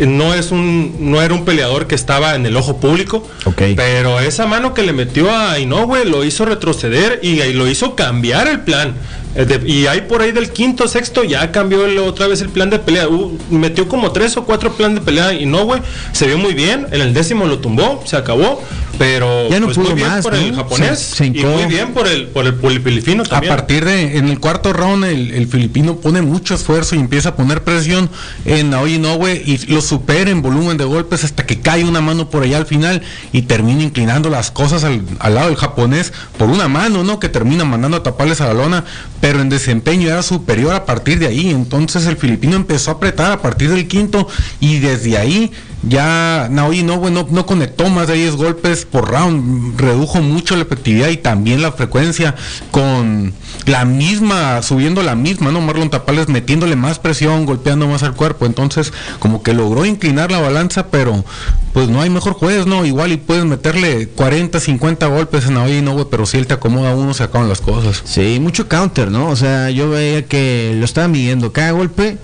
no es un, no era un peleador que estaba en el ojo público. Ok. Pero esa mano que le metió a Inoue lo hizo retroceder y, y lo hizo cambiar el plan. Eh, de- y ahí por ahí del quinto, sexto, ya cambió el- otra vez el plan de pelea. Uh, metió como tres o cuatro plan de pelea Inoue. Se vio muy bien. En el décimo lo tumbó, se acabó. Pero Ya no pues, pudo muy bien más, por ¿no? el japonés. Se- se y muy bien por el, por el, por el filipino A también. partir de, en el cuarto round, el, el filipino pone mucho esfuerzo y empieza a poner presión en Naoya Inoue y lo supera en volumen de golpes hasta que cae una mano por allá al final y termina inclinando las cosas al, al lado del japonés por una mano, ¿no? Que termina mandando a taparles a la lona, pero en desempeño era superior a partir de ahí. Entonces el filipino empezó a apretar a partir del quinto y desde ahí ya Naoya Inoue no, no conectó más de 10 golpes por round, redujo mucho la efectividad y también la frecuencia con la misma, subiendo la misma, ¿no? Marlon Tapales metiéndole más presión, golpeando más al cuerpo, entonces como que logró inclinar la balanza, pero pues no hay mejor juez, ¿no? Igual y puedes meterle 40, 50 golpes en Naoya Inoue, pero si él te acomoda uno, se acaban las cosas. Sí, mucho counter, ¿no? O sea, yo veía que lo estaba midiendo cada golpe.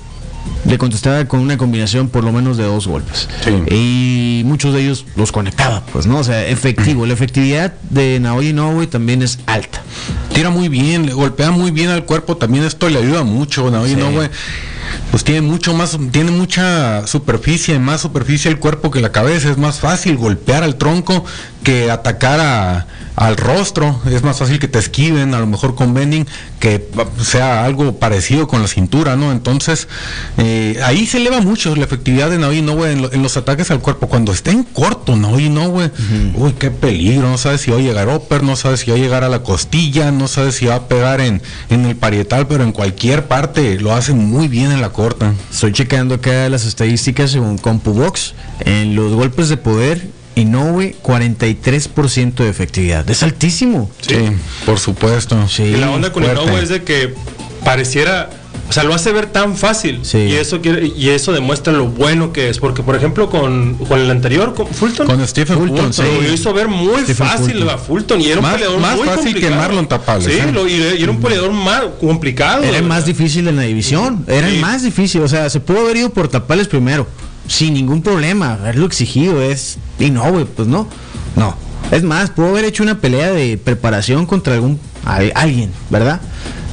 Le contestaba con una combinación por lo menos de dos golpes. Sí. Y muchos de ellos los conectaba, pues, ¿no? O sea, efectivo. La efectividad de Naoya Inoue también es alta. Tira muy bien, le golpea muy bien al cuerpo, también esto le ayuda mucho, ¿no? Sí. Pues tiene mucho más, tiene mucha superficie, más superficie el cuerpo que la cabeza, es más fácil golpear al tronco que atacar a- al rostro, es más fácil que te esquiven, a lo mejor con bending, que sea algo parecido con la cintura, ¿no? Entonces, eh, ahí se eleva mucho la efectividad de Naoya Inoue en, lo- en los ataques al cuerpo. Cuando está en corto, Naoya Inoue, uy, qué peligro, no sabes si va a llegar upper, no sabes si va a llegar a la costilla, no sabes si va a pegar en, en el parietal, pero en cualquier parte lo hace muy bien en la corta. Estoy checando acá las estadísticas según CompuBox. En los golpes de poder, Inoue 43% de efectividad. Es altísimo. Sí, por supuesto. Sí. Y la onda con fuerte. Inoue es de que pareciera, o sea, lo hace ver tan fácil. Sí. Y eso quiere, y eso demuestra lo bueno que es. Porque, por ejemplo, con, con el anterior, con Fulton, Con Stephen Fulton, Fulton, sí. lo hizo ver muy Stephen fácil Fulton. a Fulton. Y era un Más- peleador más muy fácil que complicado. Marlon Tapales, Sí, ¿eh? lo- y, y era un peleador más complicado. Era el más difícil de la división. Era el más difícil. O sea, se pudo haber ido por tapales primero. Sin ningún problema. Haberlo exigido es. Y no, güey, pues no. No. Es más, pudo haber hecho una pelea de preparación contra algún alguien, ¿verdad?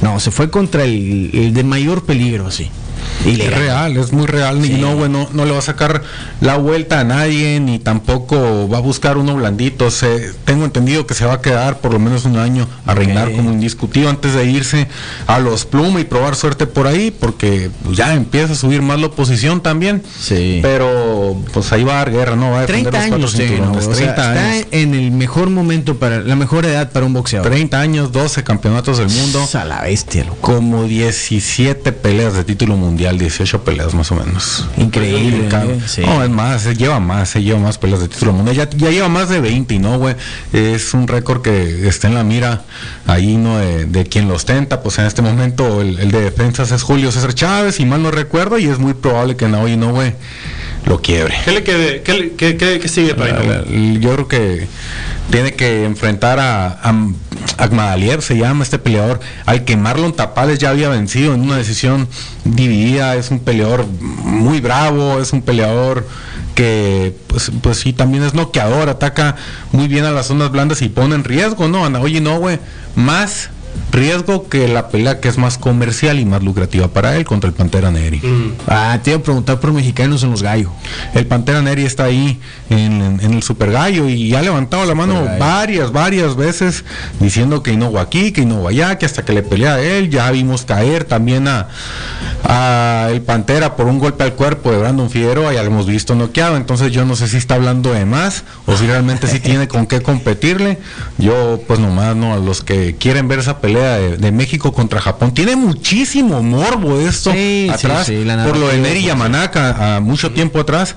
No, se fue contra el, el de mayor peligro, así. Es real, es muy real. Sí. Y no, bueno, no le va a sacar la vuelta a nadie, ni tampoco va a buscar uno blandito. Se, tengo entendido que se va a quedar por lo menos un año a reinar como indiscutido antes de irse a los Pluma y probar suerte por ahí, porque ya empieza a subir más la oposición también. Sí. Pero pues ahí va a dar guerra, ¿no? Va a defender 30 los cuatro años cinturones, ¿no? O sea, 30 años. está en el mejor momento para la mejor edad para un boxeador. 30 años, 12 campeonatos del mundo. A la bestia, loco. Como 17 peleas de título mundial, 18 peleas más o menos. Increíble, Cabrón. ¿eh? Sí. No, es más, se lleva más, se lleva más peleas de título mundial. Ya, ya lleva más de 20, ¿no, güey? Es un récord que está en la mira ahí, ¿no? De, de quien lo ostenta. Pues en este momento el, el de defensas es Julio César Chávez, si mal no recuerdo, y es muy probable que Naoya no, güey, lo quiebre. ¿Qué le quede? ¿Qué, le- qué- qué- qué sigue para Inoue? Yo creo que tiene que enfrentar a, a Akhmadaliev, se llama este peleador, al que Marlon Tapales ya había vencido en una decisión dividida. Es un peleador muy bravo, es un peleador que, pues, pues sí, también es noqueador, ataca muy bien a las zonas blandas y pone en riesgo, ¿no? Oye, no, güey, más riesgo que la pelea que es más comercial y más lucrativa para él contra el Pantera Neri. Mm. Ah, te iba a preguntar por mexicanos en los gallos. El Pantera Neri está ahí en, en el Super Gallo y ha levantado la mano varias, varias veces diciendo que no va aquí, que no va allá, que hasta que le pelea a él. Ya vimos caer también a, a el Pantera por un golpe al cuerpo de Brandon Figueroa, ya lo hemos visto noqueado. Entonces yo no sé si está hablando de más o si realmente sí tiene con qué competirle. Yo pues nomás no, a los que quieren ver esa pelea de, México contra Japón. Tiene muchísimo morbo esto atrás, por lo de Neri Yamanaka, a mucho tiempo atrás,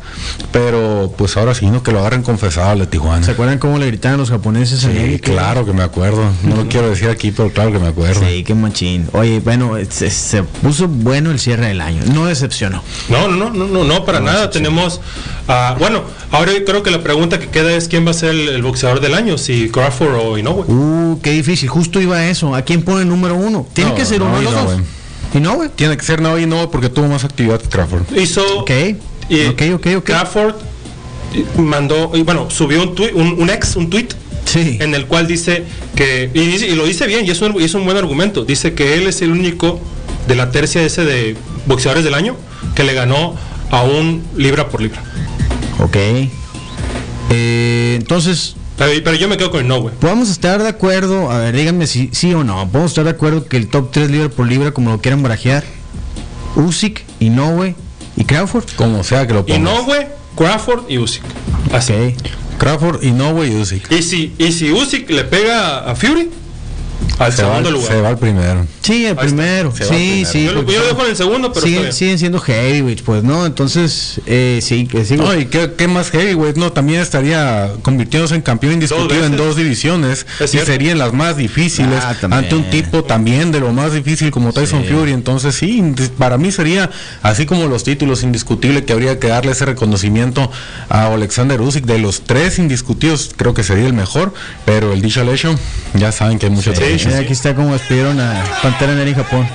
pero pues ahora sí, no que lo agarren confesado de Tijuana. ¿Se acuerdan cómo le gritaban los japoneses sí, claro que me acuerdo. No lo quiero decir aquí, pero claro que me acuerdo. Sí, qué machín. Oye, bueno, se, puso bueno el cierre del año. No decepcionó. No, no, no, no, no, para nada. Tenemos, uh, bueno, ahora creo que la pregunta que queda es quién va a ser el, boxeador del año, si Crawford o Inoue. Uh, qué difícil. Justo iba a eso. ¿A quién pone el número uno? Tiene que ser uno de los dos. Inoue. Tiene que ser Inoue, Inoue porque tuvo más actividad que Crawford. Hizo. Ok. Y ok, ok, ok. Crawford mandó, y bueno, subió un, tweet, un, ex, un tweet Sí. en el cual dice que, y, lo dice bien, y es, un, y es un buen argumento, dice que él es el único de la tercia ese de boxeadores del año que le ganó a un libra por libra. Ok. Eh, entonces. Pero, yo me quedo con el no, güey. Podemos estar de acuerdo, a ver, díganme si sí o no. Podemos estar de acuerdo que el top 3 libra por libra, como lo quieran barajear, Usyk, Inoue y Crawford. Como sea que lo pongas. Inoue, Crawford y Usyk. Así. Crawford, Inoue y Usyk. Y si, y si Usyk le pega a Fury, al segundo lugar. Se va al primero. Sí, el primero. Sí, sí. Yo, lo dejo en el segundo, pero siguen, siguen siendo heavyweights, pues, ¿no? Entonces, eh, sí, que sí. No, y qué, más heavyweight, no, también estaría convirtiéndose en campeón indiscutido en dos divisiones y serían las más difíciles ah, ante un tipo también de lo más difícil como Tyson Fury. Entonces, sí, para mí sería así como los títulos indiscutibles que habría que darle ese reconocimiento a Alexander Usyk de los tres indiscutidos, creo que sería el mejor, pero el Disha ya saben que hay mucho sí, aquí está como despidieron a Pantera Negra en Japón.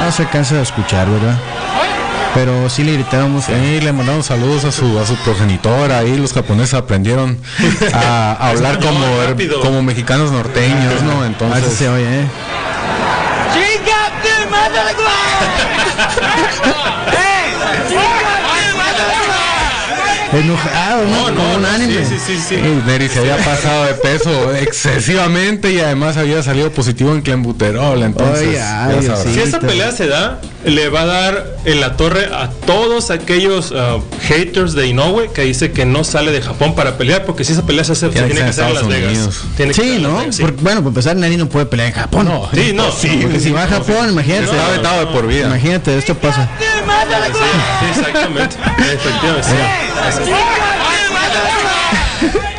No se cansa de escuchar, ¿verdad? Pero sí le gritábamos. Sí, le mandamos saludos a su, a su progenitora. Ahí los japoneses aprendieron a, hablar como, como mexicanos norteños, ¿no? Entonces. se oye, ¿eh? enojado, ¿no? Como un anime. Sí, sí, sí, Neri se había pasado de peso excesivamente y además había salido positivo en clenbuterol. Entonces, si esa pelea se da, le va a dar en la torre a todos aquellos uh, haters de Inoue que dice que no sale de Japón para pelear, porque si esa pelea se hace, tiene, que, ser en Las Vegas. sí, ¿no? bueno, para empezar, Neri no puede pelear en Japón. No, sí, no, sí. Porque si va a Japón, imagínate. Ha vetado de por vida. Imagínate, esto pasa. Sí, exactamente. Efectivamente.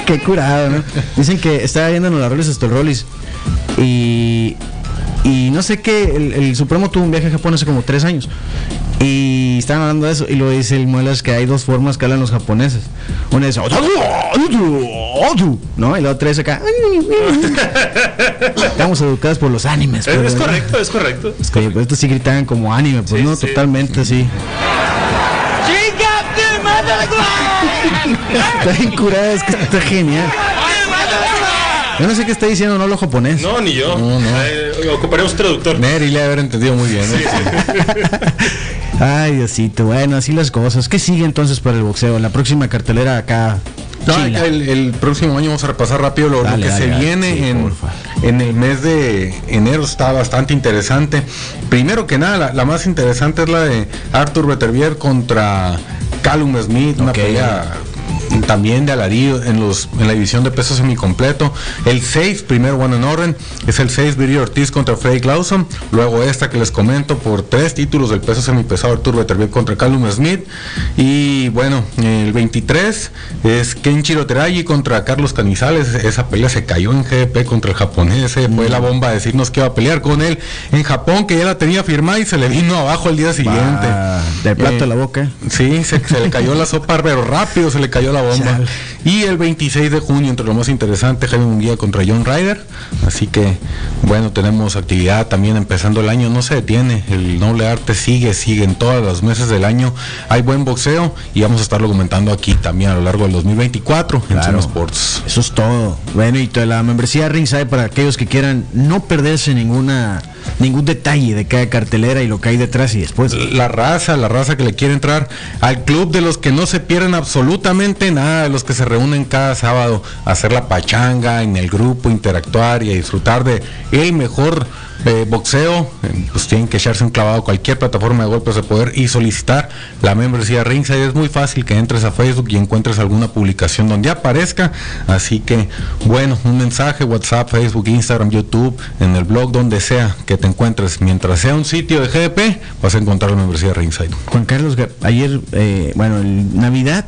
Qué curado, ¿no? Dicen que estaba viendo en los Rollis hasta el Rollis y y no sé qué, el, Supremo tuvo un viaje a Japón hace como tres años. Y estaban hablando de eso. Y lo dice el Muelas que hay dos formas que hablan los japoneses. Una es ¿no? Y la otra es acá. Estamos educados por los animes. Es, correcto, es correcto. Es correcto. pues estos sí gritaban como anime, pues no, totalmente así. Está bien curada, es que está genial. Yo no sé qué está diciendo, no lo japonés. No, ni yo. No, no. Eh, ocuparemos traductor. Neri le haber entendido muy bien. Ay, Diosito. Bueno, así las cosas. ¿Qué sigue entonces para el boxeo? La próxima cartelera acá. el, próximo año vamos a repasar rápido lo, que se viene en, en, el mes de enero. Está bastante interesante. Primero que nada, la, más interesante es la de Arthur Beterbier contra Callum Smith, una pelea también de alarido en los en la división de peso semicompleto. El 6, primer one and orden, es el 6 Viri Ortiz contra Freddy Clauson. Luego esta que les comento por tres títulos del peso semipesado Artur Beterbiev contra Callum Smith. Y bueno, el 23 es Kenchiro Teragi contra Carlos Canizales. Esa pelea se cayó en GP contra el japonés. Fue la bomba a decirnos que iba a pelear con él en Japón, que ya la tenía firmada y se le vino abajo el día siguiente. de plato a la boca. Sí, se, se le cayó la sopa, pero rápido se le cayó la bomba. Y el 26 de junio, entre lo más interesante, Jaime Munguía contra John Ryder. Así que, bueno, tenemos actividad también empezando el año, no se detiene. El noble arte sigue, sigue en todos los meses del año. Hay buen boxeo y vamos a estarlo comentando aquí también a lo largo del 2024 en Zona Sports. Eso es todo. Bueno, y la membresía Ringside para aquellos que quieran no perderse ninguna ningún detalle de cada cartelera y lo que hay detrás y después. La raza, la raza que le quiere entrar al club de los que no se pierden absolutamente nada, de los que se reúnen cada sábado a hacer la pachanga en el grupo, interactuar y a disfrutar de el mejor eh, boxeo, pues tienen que echarse un clavado a cualquier plataforma de golpes de poder y solicitar la membresía Ringside. Es muy fácil que entres a Facebook y encuentres alguna publicación donde aparezca. Así que, bueno, un mensaje, WhatsApp, Facebook, Instagram, YouTube, en el blog, donde sea que te encuentres. Mientras sea un sitio de GDP, vas a encontrar la membresía Ringside. Juan Carlos, ayer, eh, bueno, en Navidad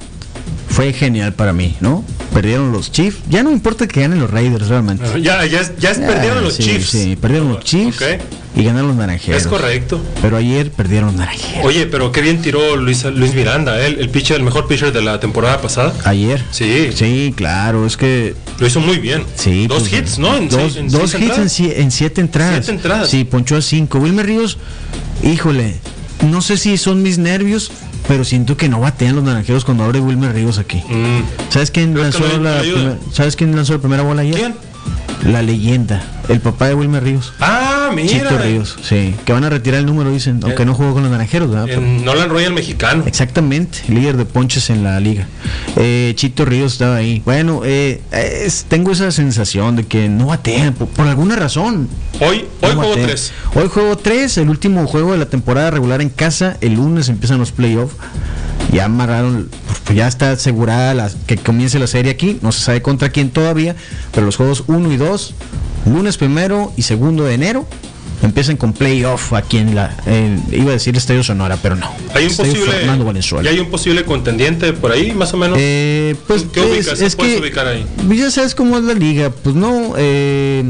fue genial para mí, ¿no? Perdieron los Chiefs. Ya no importa que ganen los Raiders realmente. Ya, ya, ya perdieron los Chiefs. Sí, perdieron los Chiefs y ganaron los naranjeros. Es correcto. Pero ayer perdieron los naranjeros. Oye, pero qué bien tiró Luis, Luis Miranda, ¿eh? el pitcher, el mejor pitcher de la temporada pasada. Ayer. Sí. Sí, claro, es que. Lo hizo muy bien. Sí. Dos pues, hits, ¿no? En dos, dos hits en, siete entradas. Siete entradas. Sí, ponchó a cinco. Wilmer Ríos, híjole, no sé si son mis nervios pero siento que no batean los naranjeros cuando abre Wilmer Ríos aquí. Mm. ¿Sabes quién lanzó la ¿Sabes quién lanzó la primera bola ayer? ¿Quién? La leyenda, el papá de Wilmer Ríos. Ah, mira. Chito Ríos, sí. Que van a retirar el número, dicen, aunque no jugó con los naranjeros, ¿verdad? En Nolan Royal mexicano. Exactamente, líder de ponches en la liga. Eh, Chito Ríos estaba ahí. Bueno, eh, tengo esa sensación de que no batean, por, alguna razón. Hoy, hoy juego 3. Hoy juego 3, el último juego de la temporada regular en casa. El lunes empiezan los playoffs ya amarraron, pues ya está asegurada la, que comience la serie aquí, no se sabe contra quién todavía, pero los juegos 1 y 2, lunes primero y segundo de enero, empiezan con playoff aquí en la, iba a decir Estadio Sonora, pero no. Hay un posible, ¿Y hay un posible contendiente por ahí, más o menos? Eh, pues ¿Qué es, puedes ubicar ahí? Ya sabes cómo es la liga, pues no, eh,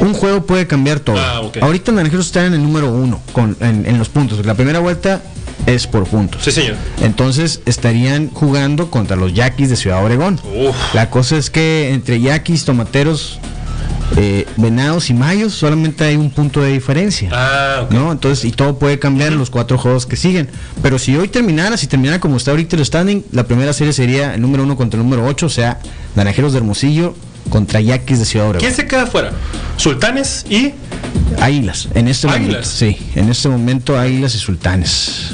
un juego puede cambiar todo. Ah, Ahorita Naranjeros está en el número uno con, en, en los puntos. La primera vuelta es por puntos. Sí, señor. Entonces estarían jugando contra los Yaquis de Ciudad Obregón. La cosa es que entre Yaquis, Tomateros, eh, Venados y Mayos solamente hay un punto de diferencia. Ah, ¿no? Entonces, y todo puede cambiar en los cuatro juegos que siguen. Pero si hoy terminara, si terminara como está ahorita el standing, la primera serie sería el número uno contra el número ocho, o sea, Naranjeros de Hermosillo contra Yaquis de Ciudad Obregón. ¿Quién se queda fuera? Sultanes y Águilas, en este momento. Sí, en este momento Águilas y Sultanes.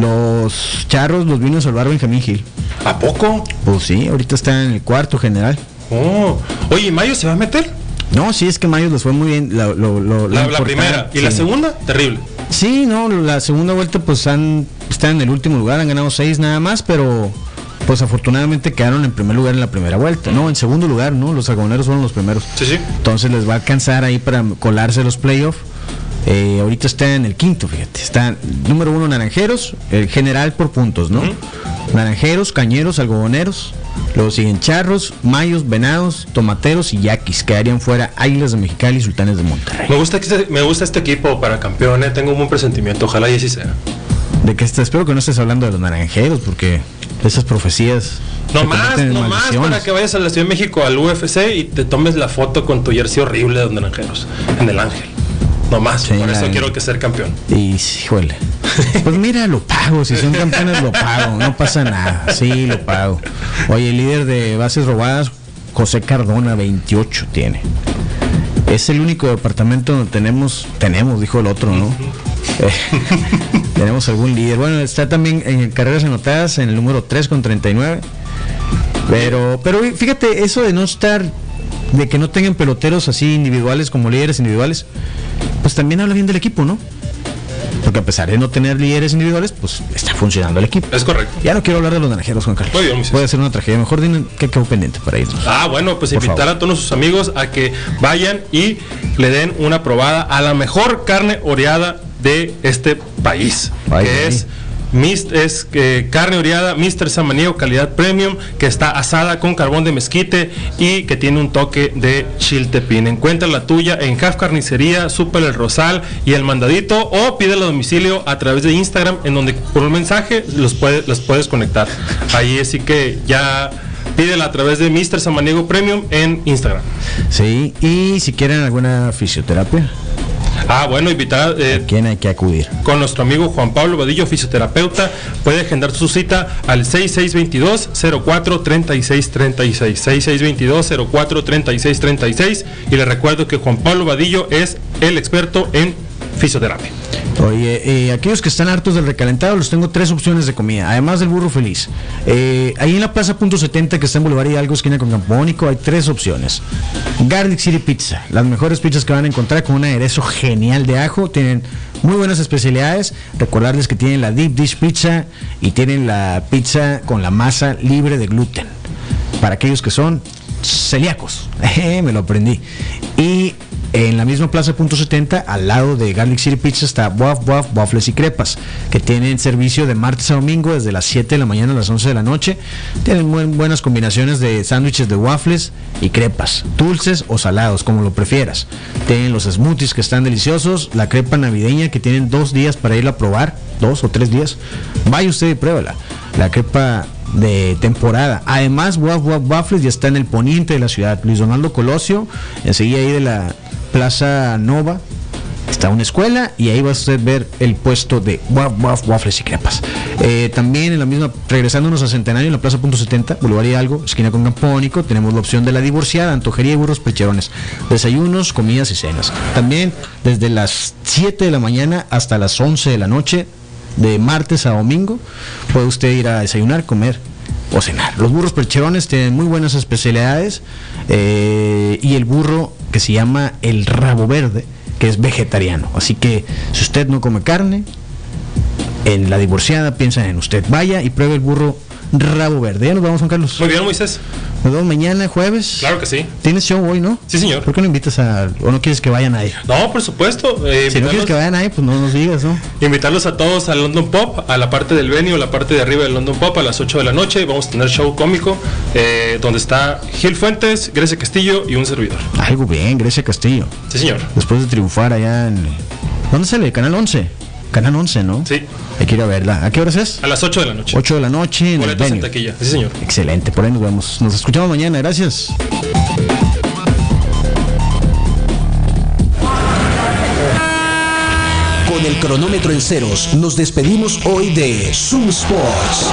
Los charros los vino a salvar Benjamín Gil. ¿A poco? Pues sí, ahorita está en el cuarto general. Oh. Oye, ¿Mayo se va a meter? No, sí, es que Mayo les fue muy bien. la, primera. ¿Y la segunda? Terrible. Sí, no, la segunda vuelta pues han, están en el último lugar, han ganado seis nada más, pero pues afortunadamente quedaron en primer lugar en la primera vuelta, ¿no? En segundo lugar, ¿no? Los algodoneros fueron los primeros. Sí, sí. Entonces les va a alcanzar ahí para colarse los playoffs. Eh, ahorita está en el quinto, fíjate. Está número uno Naranjeros, el general por puntos, ¿no? Naranjeros, Cañeros, Algodoneros. Luego siguen Charros, Mayos, Venados, Tomateros y Yaquis. Quedarían fuera Águilas de Mexicali y Sultanes de Monterrey. Me gusta, este, me gusta este equipo para campeones. Tengo un buen presentimiento. Ojalá y así sea. De que espero que no estés hablando de los naranjeros, porque esas profecías. No más, no más para que vayas a la Ciudad de México al UFC y te tomes la foto con tu jersey horrible de los naranjeros en el Ángel. No más, por eso quiero que ser campeón. Y híjole. Pues mira, lo pago. Si son campeones, lo pago. No pasa nada. Sí, lo pago. Oye, el líder de bases robadas, José Cardona, 28 tiene. Es el único departamento donde tenemos, tenemos, dijo el otro, ¿no? tenemos algún líder. Bueno, está también en carreras anotadas en el número 3 con 39. Pero, pero fíjate, eso de no estar, de que no tengan peloteros así individuales como líderes individuales, pues también habla bien del equipo, ¿no? Porque a pesar de no tener líderes individuales, pues está funcionando el equipo. Es correcto. Ya no quiero hablar de los naranjeros, Juan Carlos. Puede ser una tragedia. Mejor dime qué quedó pendiente para irnos. Ah, bueno, pues invitar a todos sus amigos a que vayan y le den una probada a la mejor carne oreada de este país, que es es eh, carne oreada Mr. Samaniego calidad premium que está asada con carbón de mezquite y que tiene un toque de chiltepín. Encuentra la tuya en Half Carnicería, Super El Rosal y El Mandadito o pídelo a domicilio a través de Instagram en donde por un mensaje los, puedes los puedes conectar. Ahí así que ya pídela a través de Mr. Samaniego Premium en Instagram. Sí, y si quieren alguna fisioterapia Ah, bueno, invitar. Eh, ¿Quién hay que acudir? Con nuestro amigo Juan Pablo Vadillo, fisioterapeuta. Puede agendar su cita al 6622 04 36 36. 6622 04 36 36. Y le recuerdo que Juan Pablo Vadillo es el experto en fisioterapia. Oye, eh, aquellos que están hartos del recalentado, les tengo tres opciones de comida, además del burro feliz. Eh, ahí en la Plaza Punto 70, que está en Boulevard Hidalgo, esquina con Campónico, hay tres opciones. Garlic City Pizza, las mejores pizzas que van a encontrar con un aderezo genial de ajo, tienen muy buenas especialidades. Recordarles que tienen la Deep Dish Pizza y tienen la pizza con la masa libre de gluten. Para aquellos que son celíacos, me lo aprendí. Y en la misma Plaza Punto 70, al lado de Garlic City Pizza, está Waf Waf Waffles y Crepas, que tienen servicio de martes a domingo desde las 7 de la mañana a las 11 de la noche. Tienen buenas combinaciones de sándwiches de waffles y crepas, dulces o salados, como lo prefieras. Tienen los smoothies que están deliciosos, la crepa navideña que tienen dos días para ir a probar, dos o tres días. Vaya usted y pruébala. La crepa de temporada. Además, Waf Waf Waffles ya está en el poniente de la ciudad. Luis Donaldo Colosio, enseguida ahí de la Plaza Nova, está una escuela y ahí va a usted ver el puesto de waf, waf, waffles y crepas. Eh, también en la misma, regresándonos a Centenario, en la Plaza Punto 70, Boulevard algo esquina con Campónico, tenemos la opción de la divorciada, antojería y burros pecherones, desayunos, comidas y cenas. También desde las 7 de la mañana hasta las 11 de la noche, de martes a domingo, puede usted ir a desayunar, comer o cenar. Los burros percherones tienen muy buenas especialidades eh, y el burro que se llama el rabo verde, que es vegetariano. Así que si usted no come carne, en la divorciada piensa en usted. Vaya y pruebe el burro rabo verde. Ya nos vamos, Juan Carlos. Muy bien, Moisés. Nos vemos mañana, jueves. Claro que sí. ¿Tienes show hoy, no? Sí, señor. ¿Por qué no invitas a... o no quieres que vayan ahí? No, por supuesto. Eh, si no quieres que vayan ahí, pues no nos digas, ¿no? Invitarlos a todos al London Pop, a la parte del venue, la parte de arriba del London Pop a las 8 de la noche. Vamos a tener show cómico eh, donde está Gil Fuentes, Grecia Castillo y un servidor. Algo bien, Grecia Castillo. Sí, señor. Después de triunfar allá en... ¿Dónde sale? Canal 11. Canal 11, ¿no? Sí. Hay que ir a verla. ¿A qué horas es? A las 8 de la noche. 8 de la noche en el venue. Sí, señor. Excelente. Por ahí nos vemos. Nos escuchamos mañana. Gracias. Con el cronómetro en ceros, nos despedimos hoy de Zoom Sports.